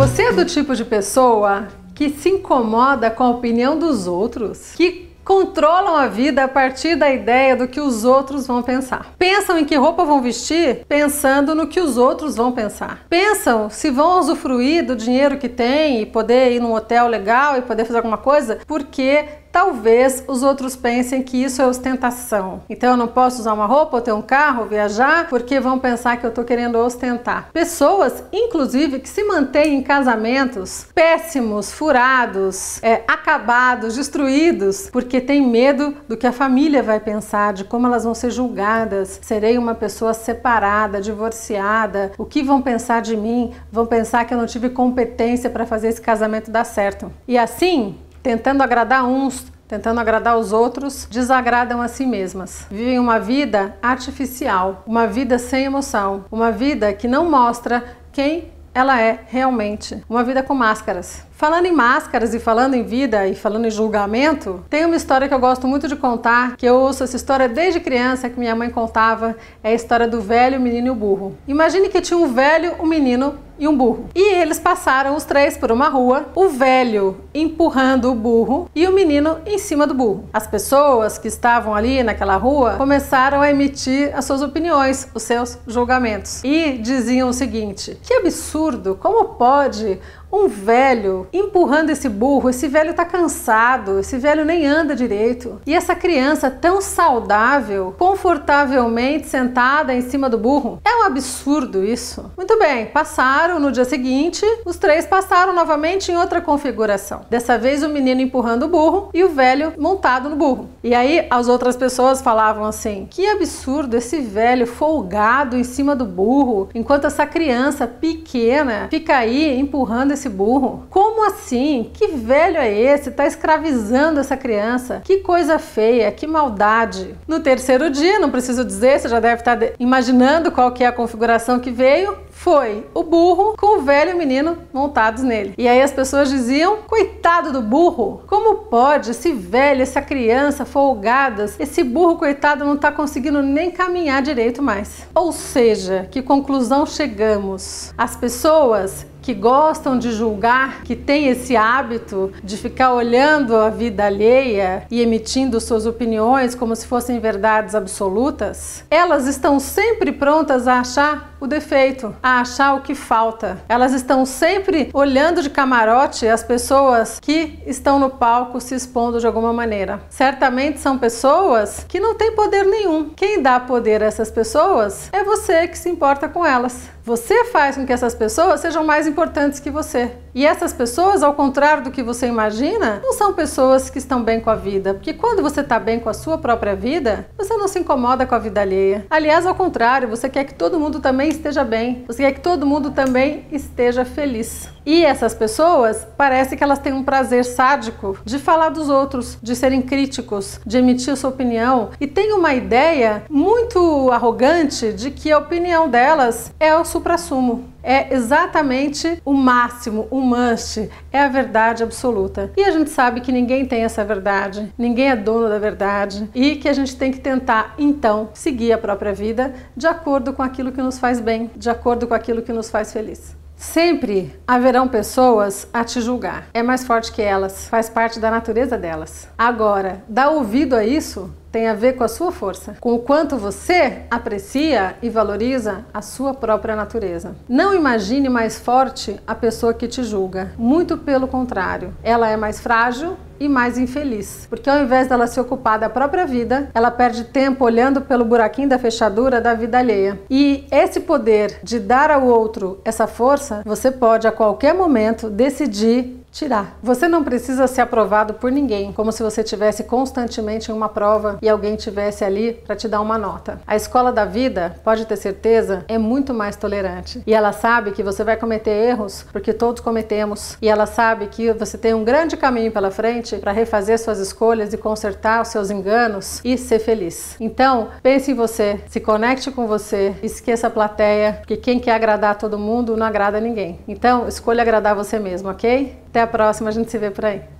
Você é do tipo de pessoa que se incomoda com a opinião dos outros? Que controlam a vida a partir da ideia do que os outros vão pensar. Pensam em que roupa vão vestir pensando no que os outros vão pensar. Pensam se vão usufruir do dinheiro que têm e poder ir num hotel legal e poder fazer alguma coisa porque Talvez os outros pensem que isso é ostentação. Então eu não posso usar uma roupa ou ter um carro, viajar, porque vão pensar que eu estou querendo ostentar. Pessoas, inclusive, que se mantêm em casamentos péssimos, furados, é, acabados, destruídos, porque tem medo do que a família vai pensar, de como elas vão ser julgadas. Serei uma pessoa separada, divorciada. O que vão pensar de mim? Vão pensar que eu não tive competência para fazer esse casamento dar certo. E assim, tentando agradar uns, tentando agradar os outros, desagradam a si mesmas. Vivem uma vida artificial, uma vida sem emoção, uma vida que não mostra quem ela é realmente, uma vida com máscaras. Falando em máscaras e falando em vida e falando em julgamento, tem uma história que eu gosto muito de contar, que eu ouço essa história desde criança, que minha mãe contava, é a história do velho, menino e o burro. Imagine que tinha um velho, um menino e um burro. E eles passaram os três por uma rua, o velho empurrando o burro e o menino em cima do burro. As pessoas que estavam ali naquela rua começaram a emitir as suas opiniões, os seus julgamentos e diziam o seguinte: que absurdo! Como pode um velho empurrando esse burro, esse velho tá cansado, esse velho nem anda direito. E essa criança tão saudável, confortavelmente sentada em cima do burro. É um absurdo isso. Muito bem, passaram no dia seguinte, os três passaram novamente em outra configuração. Dessa vez o menino empurrando o burro e o velho montado no burro. E aí as outras pessoas falavam assim: "Que absurdo esse velho folgado em cima do burro, enquanto essa criança pequena fica aí empurrando esse burro? Como assim? Que velho é esse? Tá escravizando essa criança? Que coisa feia, que maldade. No terceiro dia, não preciso dizer, você já deve estar imaginando qual que é a configuração que veio foi o burro com o velho menino montados nele. E aí as pessoas diziam: coitado do burro, como pode esse velho, essa criança folgadas, esse burro coitado não está conseguindo nem caminhar direito mais. Ou seja, que conclusão chegamos? As pessoas que gostam de julgar, que têm esse hábito de ficar olhando a vida alheia e emitindo suas opiniões como se fossem verdades absolutas, elas estão sempre prontas a achar o defeito, a achar o que falta. Elas estão sempre olhando de camarote as pessoas que estão no palco se expondo de alguma maneira. Certamente são pessoas que não têm poder nenhum. Quem dá poder a essas pessoas é você que se importa com elas. Você faz com que essas pessoas sejam mais importantes que você. E essas pessoas, ao contrário do que você imagina, não são pessoas que estão bem com a vida. Porque quando você está bem com a sua própria vida, você não se incomoda com a vida alheia. Aliás, ao contrário, você quer que todo mundo também esteja bem. Você quer que todo mundo também esteja feliz. E essas pessoas, parece que elas têm um prazer sádico de falar dos outros, de serem críticos, de emitir sua opinião e têm uma ideia muito arrogante de que a opinião delas é o supra-sumo é exatamente o máximo, o must, é a verdade absoluta. E a gente sabe que ninguém tem essa verdade, ninguém é dono da verdade e que a gente tem que tentar então seguir a própria vida de acordo com aquilo que nos faz bem, de acordo com aquilo que nos faz feliz. Sempre haverão pessoas a te julgar. É mais forte que elas, faz parte da natureza delas. Agora, dá ouvido a isso tem a ver com a sua força, com o quanto você aprecia e valoriza a sua própria natureza. Não imagine mais forte a pessoa que te julga, muito pelo contrário, ela é mais frágil e mais infeliz, porque ao invés dela se ocupar da própria vida, ela perde tempo olhando pelo buraquinho da fechadura da vida alheia. E esse poder de dar ao outro essa força, você pode a qualquer momento decidir tirar. Você não precisa ser aprovado por ninguém, como se você tivesse constantemente em uma prova e alguém tivesse ali para te dar uma nota. A escola da vida, pode ter certeza, é muito mais tolerante. E ela sabe que você vai cometer erros, porque todos cometemos. E ela sabe que você tem um grande caminho pela frente para refazer suas escolhas e consertar os seus enganos e ser feliz. Então, pense em você, se conecte com você, esqueça a plateia, porque quem quer agradar todo mundo não agrada ninguém. Então, escolha agradar você mesmo, ok? Até a próxima, a gente se vê por aí.